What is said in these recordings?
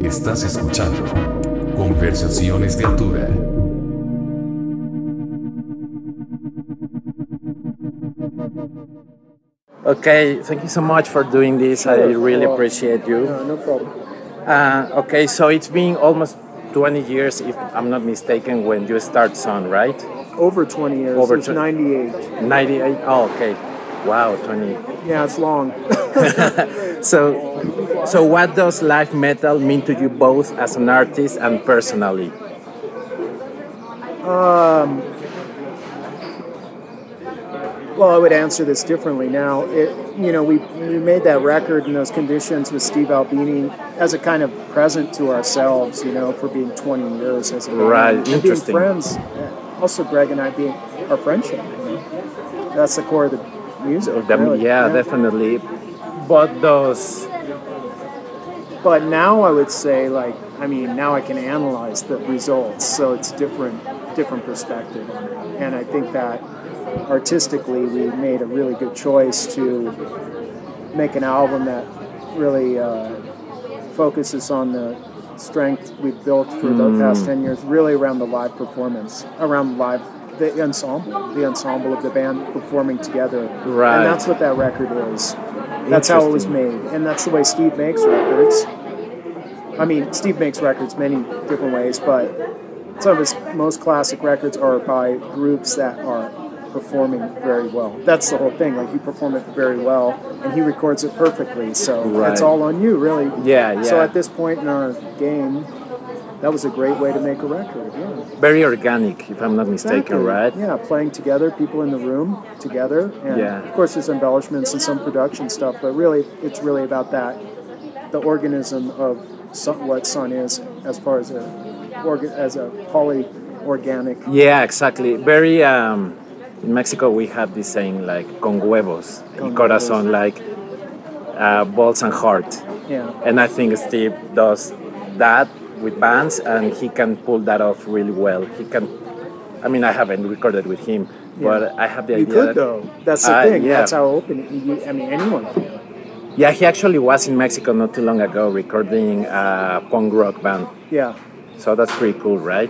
Estás escuchando Conversaciones de Altura. Okay, thank you so much for doing this. I really appreciate you. No, no problem. Uh, okay, so it's been almost 20 years, if I'm not mistaken, when you start Sunn, right? Over 20 years. Over it's tw- 98. 98. Oh, okay. Wow, 20. Yeah, it's long. So, so what does life metal mean to you both as an artist and personally? well, I would answer this differently now. It, you know, we, we made that record in those conditions with Steve Albini as a kind of present to ourselves, you know, for being 20 years as a band. Right, And being friends. uh, Also, Greg and I being our friendship. You know? That's the core of the music. The- really. yeah, definitely. But those, But now I would say, like, I mean, now I can analyze the results, so it's different, different perspective. And I think that artistically, we made a really good choice to make an album that really uh, focuses on the strength we've built for the Hmm. past ten years, really around the live performance, around live. The ensemble, the ensemble of the band performing together, Right. and that's what that record is. That's how it was made, and that's the way Steve makes records. I mean, Steve makes records many different ways, but some of his most classic records are by groups that are performing very well. That's the whole thing. Like you perform it very well, and he records it perfectly. So Right. it's all on you, really. Yeah, yeah. So at this point in our game, that was a great way to make a record. Yeah. very organic, if I'm not mistaken, Exactly. right? Yeah, playing together, people in the room together, and Yeah. of course there's embellishments and some production stuff, but really it's really about that, the organism of Sunn, what Sunn is as far as a organ, as a poly organic. Yeah, exactly. Very. Um, in Mexico, we have this saying like "con huevos," Con y corazón, like uh, balls and heart. Yeah, And I think Steve does that with bands, and he can pull that off really well. He can. I mean, I haven't recorded with him, but I have the you idea. could that- though. That's the Uh, thing. yeah. That's how open. I mean, anyone can. Yeah, he actually was in Mexico not too long ago recording a punk rock band. Yeah. So that's pretty cool, right?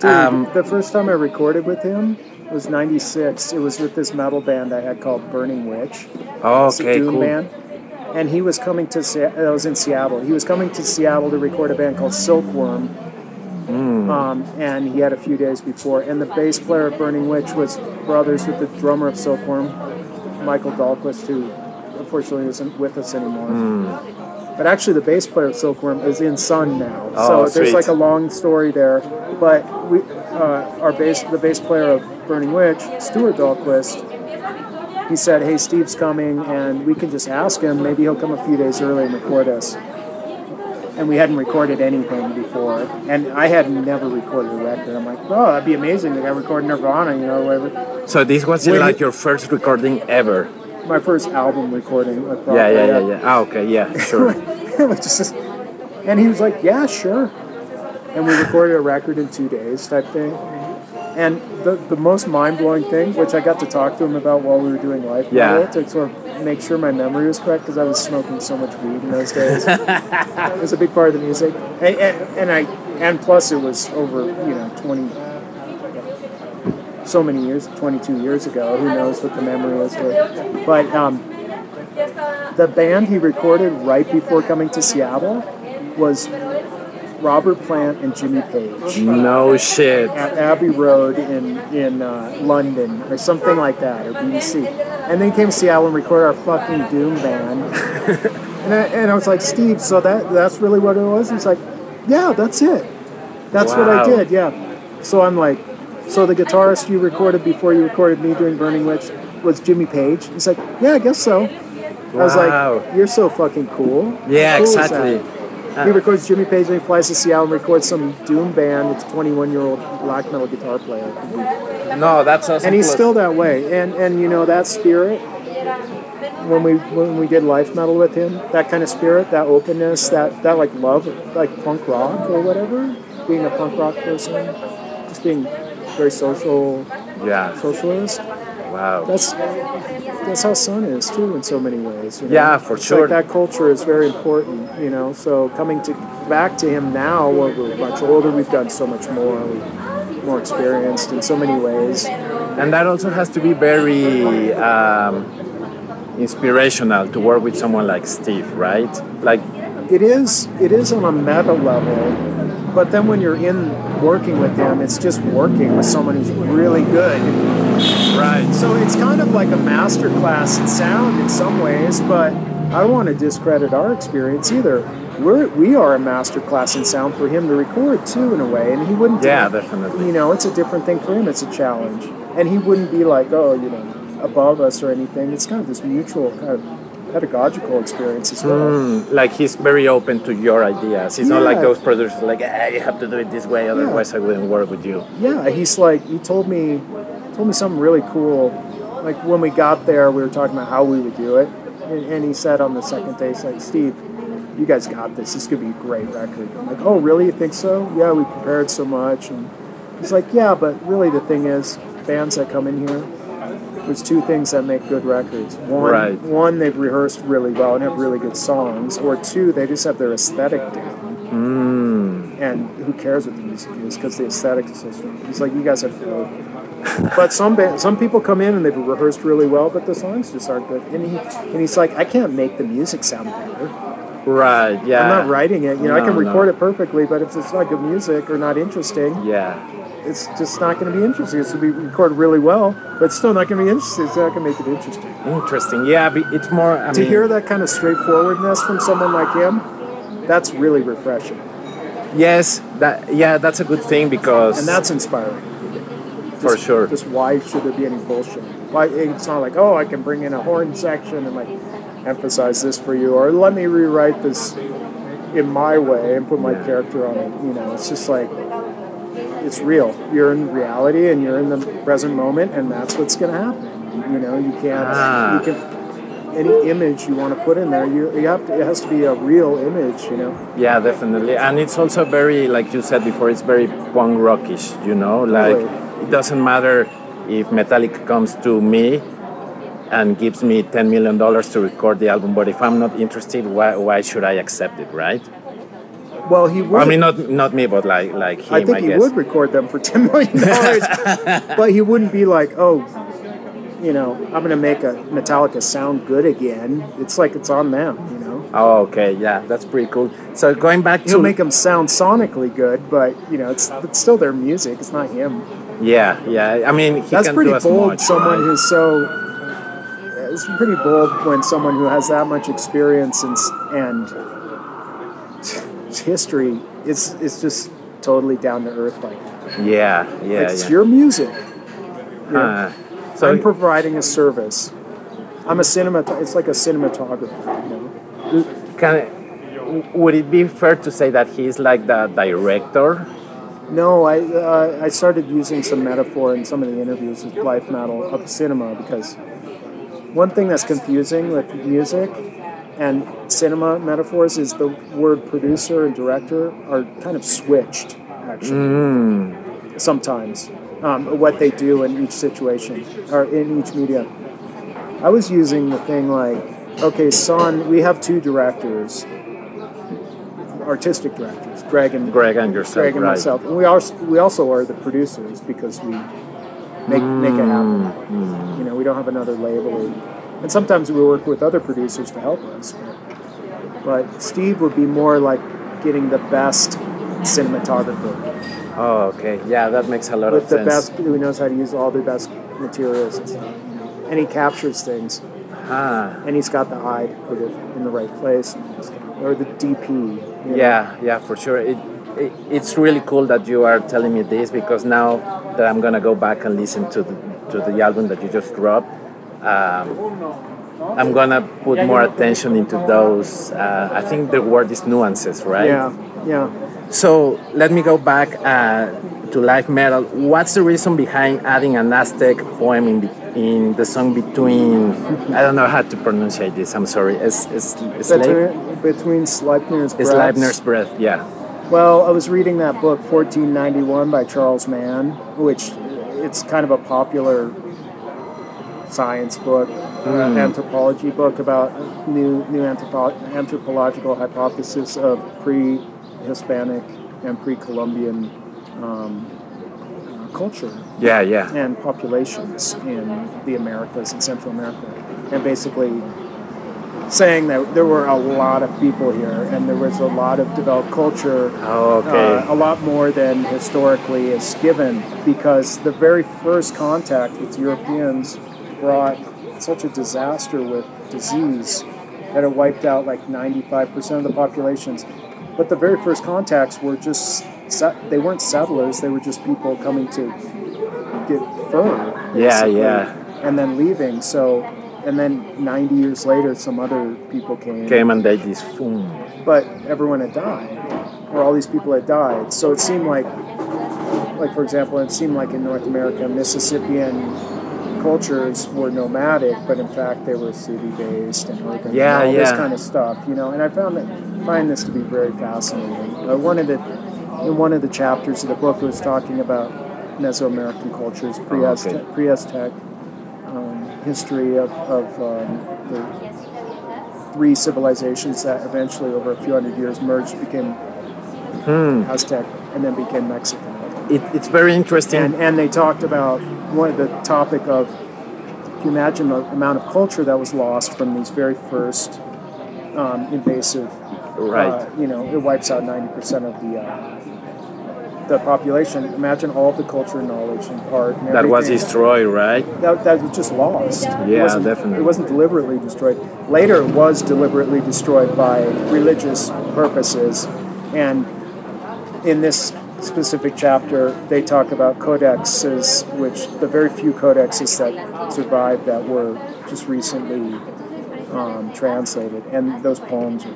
Dude, Um, the first time I recorded with him was '96. It was with this metal band I had called Burning Witch. Oh, It's a okay, doom cool. band. And he was coming to Se- I was in Seattle. He was coming to Seattle to record a band called Silkworm. Hmm. Um, and he had a few days before. And the bass player of Burning Witch was brothers with the drummer of Silkworm, Michael Dahlquist, who unfortunately isn't with us anymore. Hmm. But actually, the bass player of Silkworm is in Sunn now. Oh, so there's like a long story there. But we, uh, our bass, the bass player of Burning Witch, Stuart Dahlquist, he said, "Hey, Steve's coming, and we can just ask him. Maybe he'll come a few days early and record us." And we hadn't recorded anything before, and I had never recorded a record. I'm like, "Oh, that'd be amazing! Like I recorded Nirvana, you know, whatever." So this was like your first recording ever. My first album recording. Yeah, yeah, yeah, yeah. Ah, okay, yeah, sure. Just, and he was like, "Yeah, sure." And we recorded a record in two days, type thing. And the, the most mind blowing thing, which I got to talk to him about while we were doing life, Yeah. To sort of make sure my memory was correct because I was smoking so much weed in those days. it was a big part of the music, and, and, and I and plus it was over you know twenty. So many years, 22 years ago. Who knows what the memory is? But, but um, the band he recorded right before coming to Seattle was Robert Plant and Jimmy Page No shit. at Abbey Road in in uh, London or something like that or BBC. And then came to Seattle and recorded our fucking doom band. and, I, and I was like, Steve, so that that's really what it was? He's like, Yeah, that's it. That's what I did. Yeah. So I'm like, so the guitarist you recorded before you recorded me doing Burning Witch was Jimmy Page. He's like, Yeah, I guess so. I was like, You're so fucking cool. Yeah, cool exactly. Uh, he records Jimmy Page and he flies to Seattle and records some doom band with a 21 year old black metal guitar player. No, that's awesome. And he's still that way. And and you know that spirit when we when we did life metal with him, that kind of spirit, that openness, that that like love, like punk rock or whatever, being a punk rock person, just being very social Yeah. socialist. Wow. That's that's how Sunn is too in so many ways. You know? Yeah, for It's sure. Like that culture is very important, you know. So coming to back to him now, we're much older, we've done so much more, more experienced in so many ways. And that also has to be very um, inspirational to work with someone like Steve, right? Like, It is it is on a meta level, but then when you're in working with him, it's just working with someone who's really good. Right. So it's kind of like a master class in sound in some ways, but I don't want to discredit our experience either. We're, we are a master class in sound for him to record too, in a way, and he wouldn't. Yeah, it. definitely. You know, it's a different thing for him. It's a challenge, and he wouldn't be like, oh, you know, above us or anything. It's kind of this mutual kind of pedagogical experience as well. Mm, like he's very open to your ideas. He's not like those producers like, ah, you have to do it this way, otherwise I wouldn't work with you. Yeah, he's like he told me told me something really cool. Like when we got there, we were talking about how we would do it, and, and he said on the second day, he's like, "Steve, you guys got this. This could be a great record." I'm like, "Oh, really? You think so? Yeah, we prepared so much." And he's like, "Yeah, but really, the thing is, bands that come in here." There's two things that make good records. One, Right. one they've rehearsed really well and have really good songs, or two, they just have their aesthetic down hmm. and who cares what the music is because the aesthetic is so strong. He's like, you guys have. But some band, some people come in and they've rehearsed really well, but the songs just aren't good. And he and he's like, I can't make the music sound better. Right, yeah. I'm not writing it. You know, I can record no. it perfectly, but if it's not good music or not interesting, Yeah. it's just not going to be interesting. It's going to be recorded really well, but it's still not going to be interesting. It's not going to make it interesting. Interesting. Yeah, be- it's more. I To mean, hear that kind of straightforwardness from someone like him, that's really refreshing, yes, that yeah, that's a good thing because and that's inspiring. For Just- sure. Just why should there be any bullshit? Why it's not like oh I can bring in a horn section and like emphasize this for you or let me rewrite this in my way and put my character on it. You know, it's just like it's real. You're in reality and you're in the present moment and that's what's gonna happen. You know, you can't Ah. you can any image you want to put in there, you, you have to it has to be a real image, you know. Yeah, definitely. And it's also very, like you said before, it's very punk rockish, you know? Like. It doesn't matter if Metallica comes to me and gives me $10 million to record the album, but if I'm not interested, why, why should I accept it, right? Well, he would. I mean, not not me, but like like him, I I, think he guess. would record them for ten million dollars, but he wouldn't be like, oh, you know, I'm going to make a Metallica sound good again. It's like it's on them, you know. Oh, okay, yeah, that's pretty cool. So going back to He'll make them sound sonically good, but you know, it's it's still their music. It's not him. Yeah, yeah. I mean, he That's pretty bold. much, someone right? who's so. It's pretty bold when someone who has that much experience and and history is is just totally down to earth like that. Yeah, yeah, it's yeah. your music. Uh, so I'm providing a service. I'm a cinema. It's like a cinematographer. You know? can, would it be fair to say that he's like the director? No, I uh, I started using some metaphor in some of the interviews with Life Metal of cinema because one thing that's confusing with music and cinema metaphors is the word producer and director are kind of switched actually sometimes um, what they do in each situation or in each media. I was using the thing like, okay, Sunn, we have two directors, artistic directors, Greg and Greg and yourself, Greg and right? myself. And we are we also are the producers because we make make it happen. Mm, You know, we don't have another label, and sometimes we work with other producers to help us. But, but Steve would be more like getting the best cinematographer Oh, okay. Yeah, that makes a lot with of sense. With the best who knows how to use all the best materials and stuff. You know? And he captures things, Ah, and he's got the eye to put it in the right place, and he's got- or the DP. you know? yeah, yeah, for sure. It, it, it's really cool that you are telling me this because now that I'm gonna go back and listen to the, to the album that you just dropped, um, I'm gonna put more attention into those. Uh, I think the word is nuances, right? Yeah, yeah. So let me go back uh, to life metal. What's the reason behind adding an Aztec poem in the, in the song between? I don't know how to pronounce this. I'm sorry. Es, es, Slave, Between, Sleipnir's breaths. Sleipnir's breath. Yeah. Well, I was reading that book, 1491 by Charles Mann, which it's kind of a popular science book, uh, anthropology book about new new anthropo- anthropological hypothesis of pre-Hispanic and pre-Columbian um, uh, culture Yeah, yeah. and populations in the Americas and Central America, and basically saying that there were a lot of people here and there was a lot of developed culture Oh, okay. uh, a lot more than historically is given because the very first contact with Europeans brought such a disaster with disease that it wiped out like 95% of the populations. But the very first contacts were just, they weren't settlers, they were just people coming to get fur. Yeah, yeah. And then leaving. So, and then 90 years later, some other people came Came and they this boom. but everyone had died, or all these people had died. So it seemed like, like for example, it seemed like in North America, Mississippian cultures were nomadic, but in fact they were city-based and urban, Yeah, and all this kind of stuff, you know. And I found that find this to be very fascinating. Uh, one of the in one of the chapters of the book, it was talking about Mesoamerican cultures, pre-Aztec, okay. pre-Aztec history of, of um, the three civilizations that eventually, over a few hundred years, merged, became Aztec, and then became Mexican. It, it's very interesting. And and they talked about one of the topic of you imagine the amount of culture that was lost from these very first um, invasive. Right. Uh, you know, it wipes out ninety percent of the. Uh, the population. Imagine all the culture, and knowledge, and art. And that was destroyed, right? that, that was just lost. It Yeah, wasn't- definitely. It wasn't deliberately destroyed. Later, it was deliberately destroyed by religious purposes. And in this specific chapter, they talk about codexes, which the very few codexes that survived that were just recently um, translated. And those poems are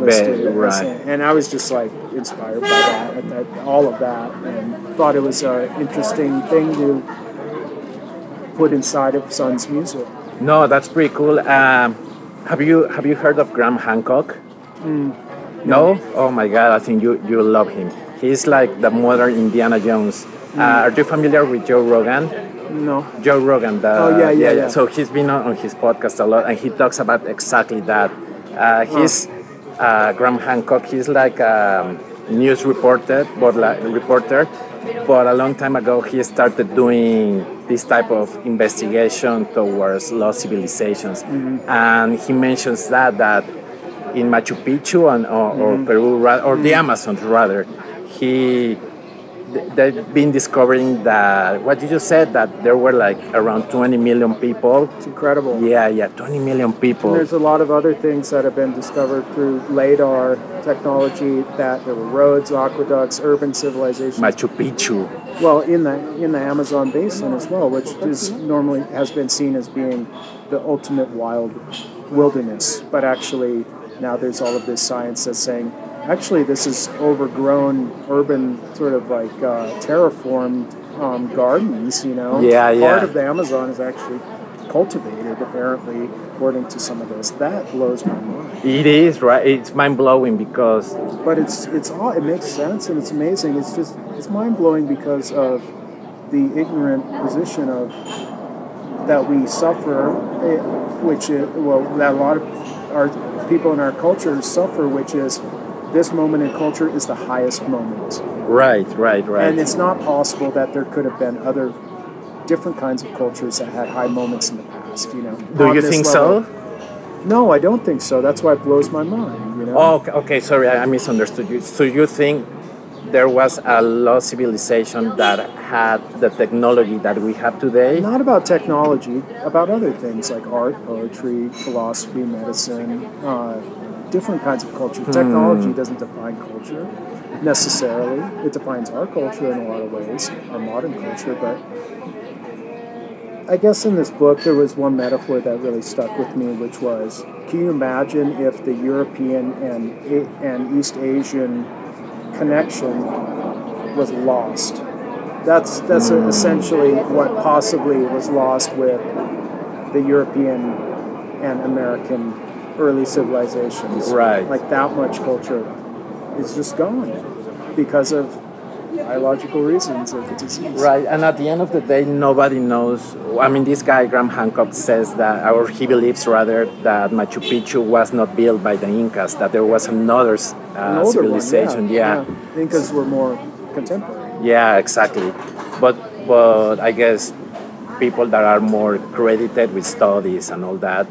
listed. As- right. And I was just like inspired by that, at that all of that, and thought it was an interesting thing to put inside of Sunn's music. No, that's pretty cool. Um, have you have you heard of Graham Hancock? no. Oh my God! I think you you love him. He's like the modern Indiana Jones. Uh, are you familiar with Joe Rogan? No. Joe Rogan. The, Oh, yeah, yeah, yeah. So he's been on, on his podcast a lot, and he talks about exactly that. Uh, he's uh, Graham Hancock. He's like a news reporter, but like reporter. But a long time ago, he started doing this type of investigation towards lost civilizations, Mm-hmm. and he mentions that that in Machu Picchu and or, or Mm-hmm. Peru ra- or the Amazon rather, he they've been discovering that what you just said that there were like around 20 million people. It's incredible. Yeah, yeah, 20 million people. There's a lot of other things that have been discovered through LADAR technology that there were roads, aqueducts, urban civilizations. Machu Picchu. well, in the in the Amazon basin as well, which is normally has been seen as being the ultimate wild wilderness, but actually now there's all of this science that's saying actually this is overgrown urban sort of like uh, terraformed um, gardens. You know, Yeah, part yeah. of the Amazon is actually cultivated apparently according to some of this. That blows my mind. It is right. It's mind blowing because But it's it's all it makes sense and it's amazing. It's just it's mind blowing because of the ignorant position of that we suffer, eh, which is, well that a lot of our people in our culture suffer, which is this moment in culture is the highest moment, right, right, right. and it's not possible that there could have been other different kinds of cultures that had high moments in the past. You know, Do you think level. so? No, I don't think so. That's why it blows my mind. You know. Oh, okay, okay, sorry, I misunderstood you. So you think there was a lost civilization that had the technology that we have today? Not about technology, about other things like art, poetry, philosophy, medicine, uh, different kinds of culture. Technology hmm. doesn't define culture necessarily. It defines our culture in a lot of ways, our modern culture, but I guess in this book there was one metaphor that really stuck with me, which was can you imagine if the European and, and East Asian connection was lost? That's that's hmm. essentially what possibly was lost with the European and American early civilizations. Right. Like that much culture is just gone because of biological reasons of the disease. Right, and at the end of the day, nobody knows. I mean, this guy Graham Hancock says that, or he believes rather, that Machu Picchu was not built by the Incas; that there was another uh, civilization. one, yeah. yeah. Incas were more contemporary. Yeah, exactly. But but I guess people that are more credited with studies and all that,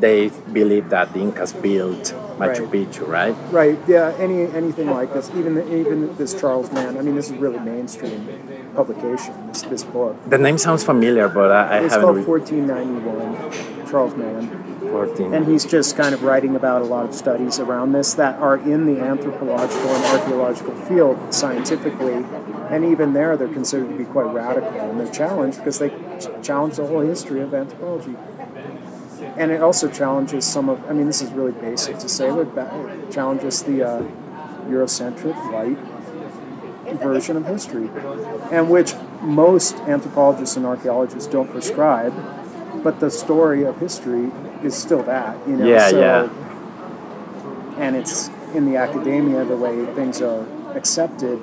they believe that the Incas built Machu Right. Picchu, right? Right. Yeah. Any anything like this, even even this Charles Mann. I mean, this is really mainstream publication. This this book. The name sounds familiar, but I, I It's haven't It's called read 1491. Charles Mann. 14. And he's just kind of writing about a lot of studies around this that are in the anthropological and archaeological field scientifically. And even there, they're considered to be quite radical. And they're challenged because they challenge the whole history of anthropology. And it also challenges some of, I mean, this is really basic to say, but it challenges the uh, Eurocentric, white version of history, and which most anthropologists and archaeologists don't prescribe. But the story of history is still that, you know. Yeah, so, yeah. And it's in the academia the way things are accepted.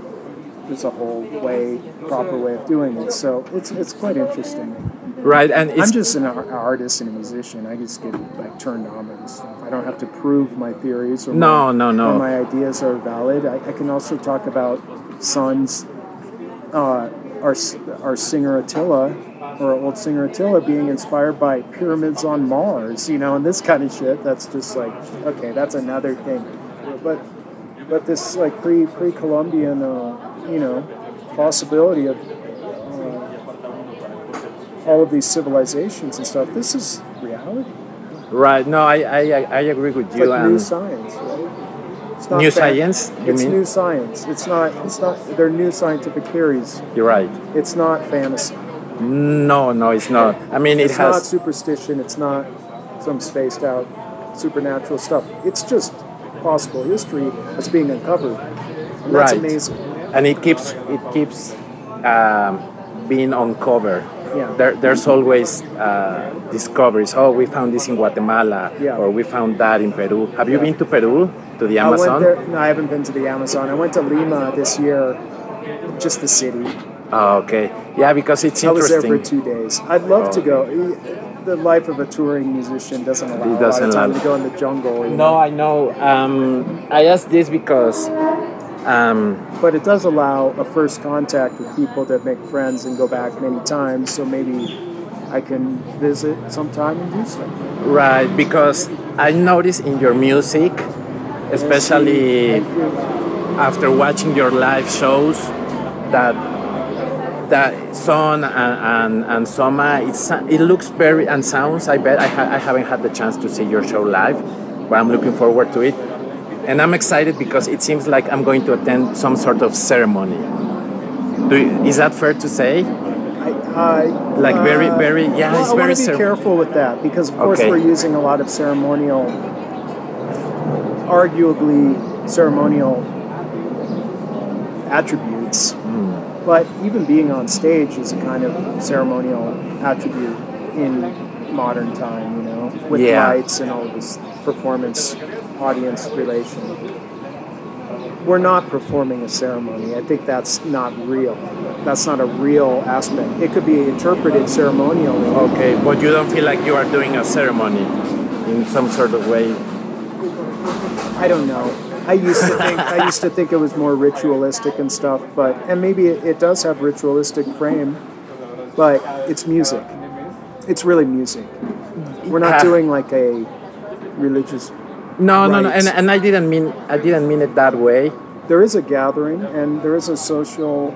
There's a whole way, proper way of doing it. So it's it's quite interesting. Right, and it's I'm just an artist and a musician. I just get like turned on by this stuff. I don't have to prove my theories or No, my, no, no. my ideas are valid. I, I can also talk about Sunn's, uh, our our singer Attila, or old singer Attila, being inspired by pyramids on Mars. You know, and this kind of shit. That's just like okay, that's another thing. But but this like pre pre Columbian, uh, you know, possibility of uh, all of these civilizations and stuff. This is reality. right. No, I, I, I agree with It's you. like new science, right? It's New fa- science, you it's mean? new science. It's not. It's not. They're new scientific theories. you're right. It's not fantasy. No, no, it's not. I mean, it It's not superstition. It's not some spaced out supernatural stuff. It's just possible history that's being uncovered. And that's Right. amazing. And it keeps it keeps um, being uncovered. Yeah. There, there's always uh, discoveries. Oh, we found this in Guatemala, Yeah. or we found that in Peru. Have you Yeah. been to Peru, to the I Amazon? there. No, I haven't been to the Amazon. I went to Lima this year, just the city. Oh, okay. Yeah, because it's I was there for two days. I'd love to Oh. go. The life of a touring musician doesn't allow It doesn't lot of time to go in the jungle. No, know. I know. Um, I asked this because um, But it does allow a first contact with people that make friends and go back many times. So maybe I can visit sometime and do something. right because I noticed in your music, especially after watching your live shows, that that Sunn and, and, and Soma, it's, it looks very and sounds. I bet I, ha- I haven't had the chance to see your show live, but I'm looking forward to it, and I'm excited because it seems like I'm going to attend some sort of ceremony. Do you, is that fair to say? I, I, Like very, uh, very, yeah, well, it's I very. want to be careful with that because, of course, Okay. we're using a lot of ceremonial, arguably ceremonial attributes. Hmm. But even being on stage is a kind of ceremonial attribute in modern time, you know, with Yeah. lights and all this performance audience relation. We're not performing a ceremony. I think that's not real. That's not a real aspect. It could be interpreted ceremonially. Okay, but you don't feel like you are doing a ceremony in some sort of way. I don't know. I used to think I used to think it was more ritualistic and stuff, but and maybe it, it does have ritualistic frame, but it's music. It's really music. We're not Ah. doing like a religious. No, no, no, and, and I didn't mean I didn't mean it that way. There is a gathering and there is a social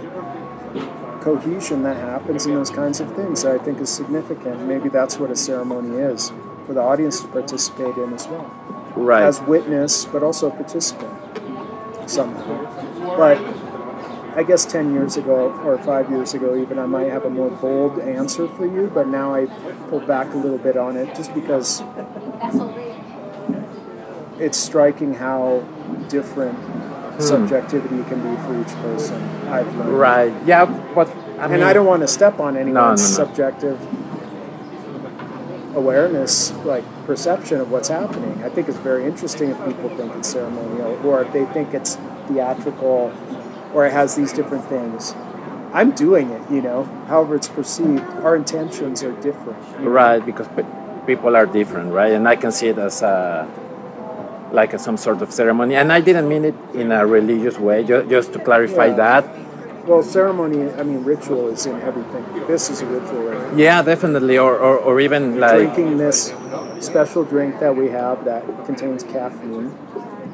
cohesion that happens in those kinds of things that I think is significant. Maybe that's what a ceremony is for the audience to participate in as well. Right. as witness, but also a participant somehow. But I guess 10 years ago or five years ago, even, I might have a more bold answer for you, but now I pull back a little bit on it just because it's striking how different hmm. subjectivity can be for each person. I've learned. Right. Yeah, but I mean, And I don't want to step on anyone's no, no. subjective awareness, like perception of what's happening. I think it's very interesting if people think it's ceremonial or if they think it's theatrical or it has these different things. I'm doing it, you know. However, it's perceived. Our intentions are different. Right, because people are different, right? And I can see it as a like a, some sort of ceremony. And I didn't mean it in a religious way. Just, just to clarify Yeah. that. Well, ceremony, I mean, ritual is in everything. This is a ritual, right? Yeah, definitely. Or, or, or even like Drinking this special drink that we have that contains caffeine.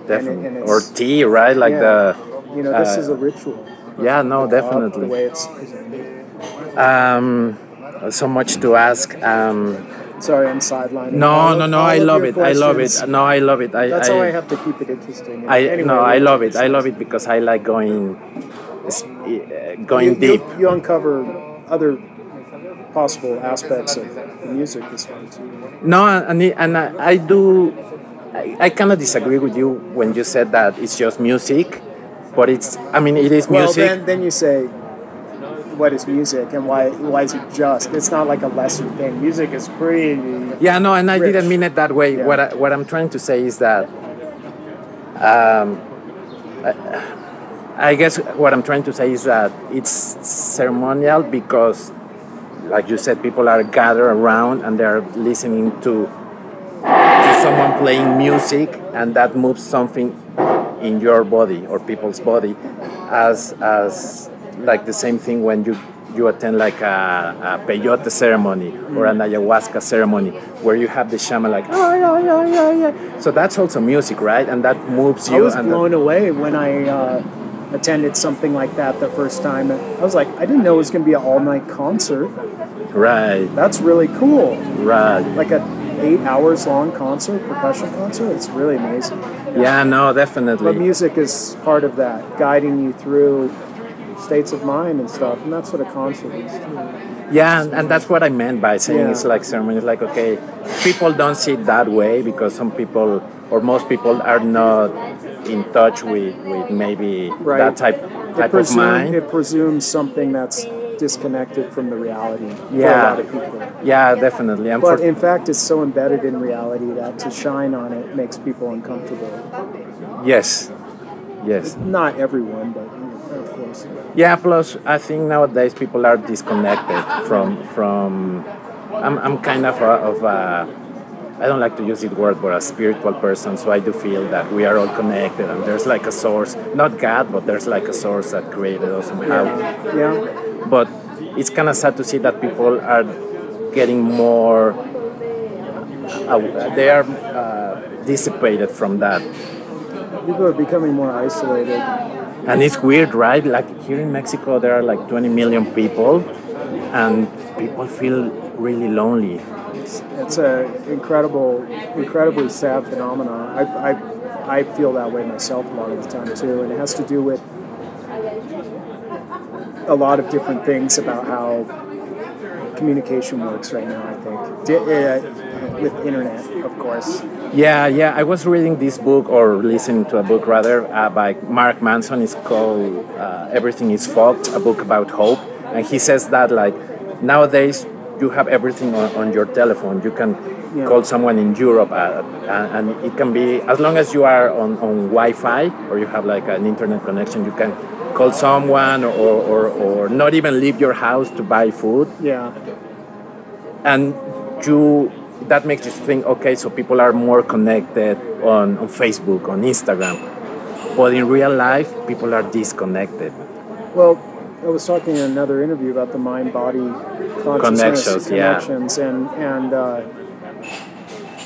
definitely, and or tea, right? Like Yeah. the You know, this Uh, is a ritual. yeah, no, Uh, The definitely. way it's presented. Um, so much to ask. Um, Sorry, I'm sidelining. no, no, no. I love it. I love it. No, I love it. I, That's I, how I have to keep it interesting. I Anyway, no, I love it. I love it because I like going, uh, going you, deep. You, you uncover other possible aspects of the music this way too. No, and, and I, I do. I, I kind of disagree with you when you said that it's just music, but it's. I mean, it is music. Well, then, then you say, what is music and why why is it just? It's not like a lesser thing. Music is pretty. yeah, no, and I rich. didn't mean it that way. Yeah. What I, what I'm trying to say is that. Um, I, I guess what I'm trying to say is that it's ceremonial because, like you said, people are gathered around and they're listening to to someone playing music, and that moves something in your body or people's body, as as like the same thing when you you attend like a, a peyote ceremony or an ayahuasca ceremony where you have the shaman like oh yeah yeah yeah yeah. So that's also music, right? And that moves you. I was and blown away when I uh, attended something like that the first time. I was like, I didn't know it was going to be an all night concert. right, That's really cool. right. Like a eight hours long concert, percussion concert. It's really amazing. Yeah, no, definitely. But music is part of that, guiding you through states of mind and stuff, and that's what a concert is too. Yeah, and, and that's what I meant by saying Yeah. it's like ceremony. It's like okay, people don't see it that way because some people or most people are not in touch with, with maybe Right. that type type of presume, mind. it presumes something that's disconnected from the reality for a Yeah. lot of people. yeah, definitely. And But for, in fact, it's so embedded in reality that to shine on it makes people uncomfortable. yes, yes, Not everyone, but you know, of course. yeah. Plus, I think nowadays people are disconnected from from. I'm, I'm kind of a, of a I don't like to use it word, but a spiritual person. So I do feel that we are all connected, and there's like a source, not God, but there's like a source that created us somehow. Yeah. But it's kind of sad to see that people are getting more. Uh, they are uh, dissipated from that, People are becoming more isolated. and it's weird, right? Like here in Mexico, there are like 20 million people, and people feel really lonely. It's, it's a incredible, incredibly sad phenomenon. I, I, I feel that way myself a lot of the time too, and it has to do with a lot of different things about how communication works right now. I think Di- uh, with internet, of course. Yeah, yeah. I was reading this book or listening to a book rather uh, by Mark Manson. It's called uh, "Everything Is Fucked," a book about hope, and he says that like nowadays you have everything on, on your telephone. You can Yeah. call someone in Europe, uh, and, and it can be as long as you are on, on Wi-Fi or you have like an internet connection. You can call someone or, or, or not even leave your house to buy food. Yeah, and you that makes you think okay so people are more connected on, on facebook on instagram. But in real life people are disconnected. Well, I was talking in another interview about the mind-body consciousness Connections, yeah. and and uh,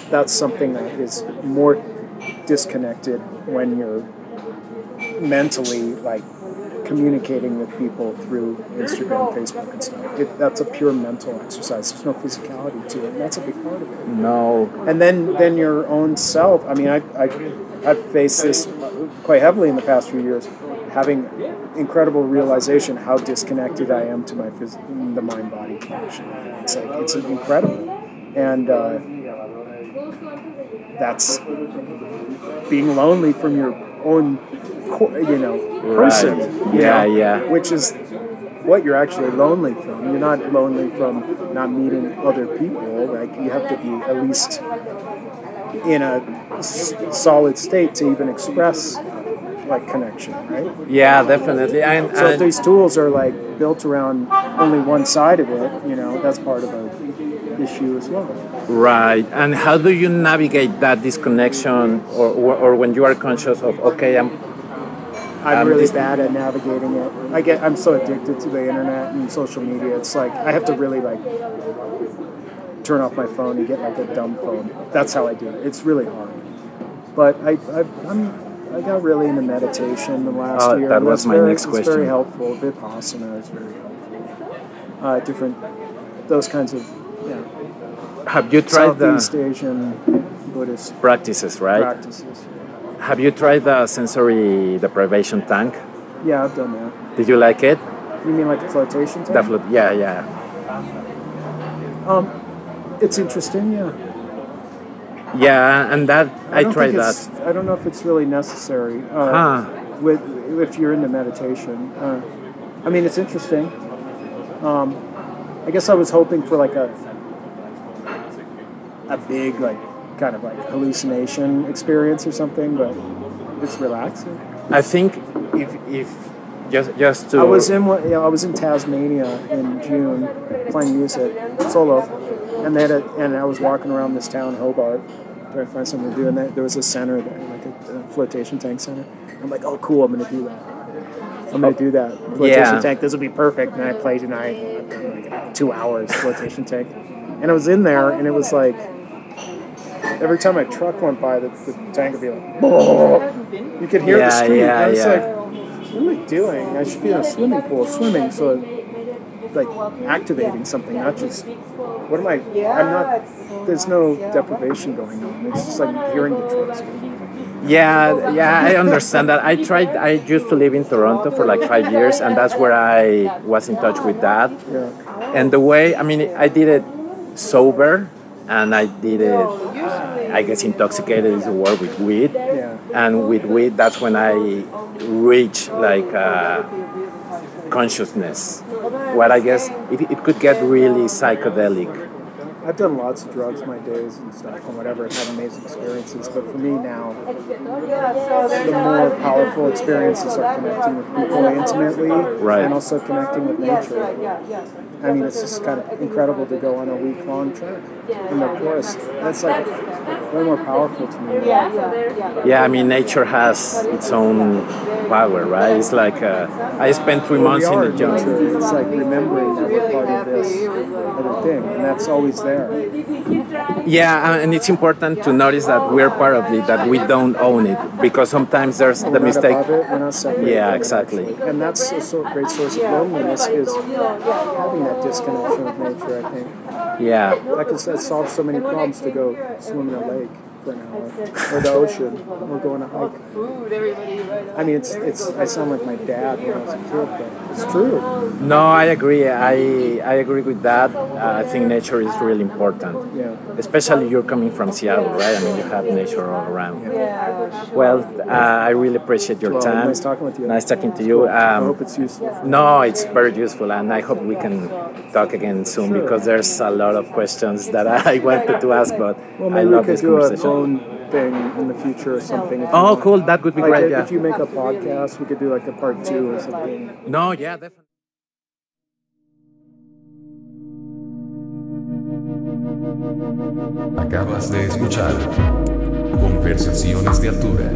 that's something that is more disconnected when you're mentally like communicating with people through Instagram, Facebook, and stuff. It, that's a pure mental exercise. There's no physicality to it, and that's a big part of it. No. And then then your own self. I mean i i i've faced this quite heavily in the past few years having incredible realization how disconnected i am to my phys- the mind body connection. It's like it's incredible. And uh, that's being lonely from your own you know person Right. you Yeah, know, yeah. which is what you're actually lonely from. You're not lonely from not meeting other people. Like you have to be at least in a s- solid state to even express like connection, right? Yeah, definitely. And, So if these tools are like built around only one side of it, you know, that's part of a issue as well. Right. And how do you navigate that disconnection or, or, or when you are conscious of, okay, I'm, I'm Um, really bad at navigating it. I get I'm so addicted to the internet and social media. It's like I have to really like turn off my phone and get like a dumb phone. That's how I do it. It's really hard. But I I I'm I got really into meditation the last Oh, year. that was my very, next it's very helpful. Vipassana is very helpful. Uh, different those kinds of yeah, have you tried Southeast the Asian Buddhist practices, right? practices. Have you tried the sensory deprivation tank? Yeah, I've done that. Did you like it? You mean like a flotation tank? The float, yeah, yeah. Um, it's interesting, yeah. Yeah, and that I, don't tried that. I don't know if it's really necessary. Uh, Huh. With if you're into meditation, uh, I mean, it's interesting. Um, I guess I was hoping for like a a big like kind of like hallucination experience or something, but it's relaxing. I think if if just just to I was in one- yeah, I was in Tasmania in June playing music solo, and they had a, and I was walking around this town Hobart trying to find something to do, and there, there was a center there, like a, a flotation tank center. I'm like, oh cool, I'm gonna do that. I'm gonna do that flotation Yeah. tank. This will be perfect. And I played tonight, like two hours flotation tank, and I was in there, and it was like. Every time a truck went by, the, the tank would be like, you could hear Yeah, the street. yeah, and I was yeah. like, what am I doing? I should be in a swimming pool swimming, so like activating something, not just what am I? I'm not. There's no deprivation going on. It's just like hearing the trucks. Yeah, yeah, I understand that. I tried. I used to live in Toronto for like five years, and that's where I was in touch with that. Yeah. And the way, I mean, I did it sober, and I did it. I guess intoxicated is the word with weed. Yeah. And with weed, that's when I reach like uh, consciousness. What I guess it, it could get really psychedelic. I've done lots of drugs my days and stuff and whatever. I've had amazing experiences, but for me now, the more powerful experiences are connecting with people intimately Right. and also connecting with nature. I mean, it's just kind of incredible to go on a week long trek in the forest. That's like way more powerful to me. Yeah, yeah, yeah. I mean, nature has its own power, right? It's like uh, I spent three Well, months in the jungle. It's like remembering that we're part of this other thing, and that's always there. Yeah, and it's important to notice that we're part of it, that we don't own it, because sometimes there's We're the mistake. it. Yeah, exactly. And that's a great source of loneliness is having that disconnection with nature. I think Yeah, that could that solve so many problems to go swim in a lake for an hour, or the ocean, or go on a hike. I mean, it's it's. I sound like my dad when I was a kid, but it's true. no, I agree. I I agree with that. Uh, I think nature is really important, Yeah. especially you're coming from Seattle, right? I mean, you have nature all around. Yeah. Well, uh, I really appreciate your Well, time. nice talking with you. Nice talking to you. I Um, hope it's useful. No, it's very useful, and I hope we can talk again soon Sure. because there's a lot of questions that I wanted to ask, but Well, I love this conversation. Phone thing in the future or something. if you Oh, want. cool! That would be Like great. if, Yeah. if you make a podcast, we could do like a part two or something. No, yeah, definitely. Acabas de escuchar Conversaciones de Altura.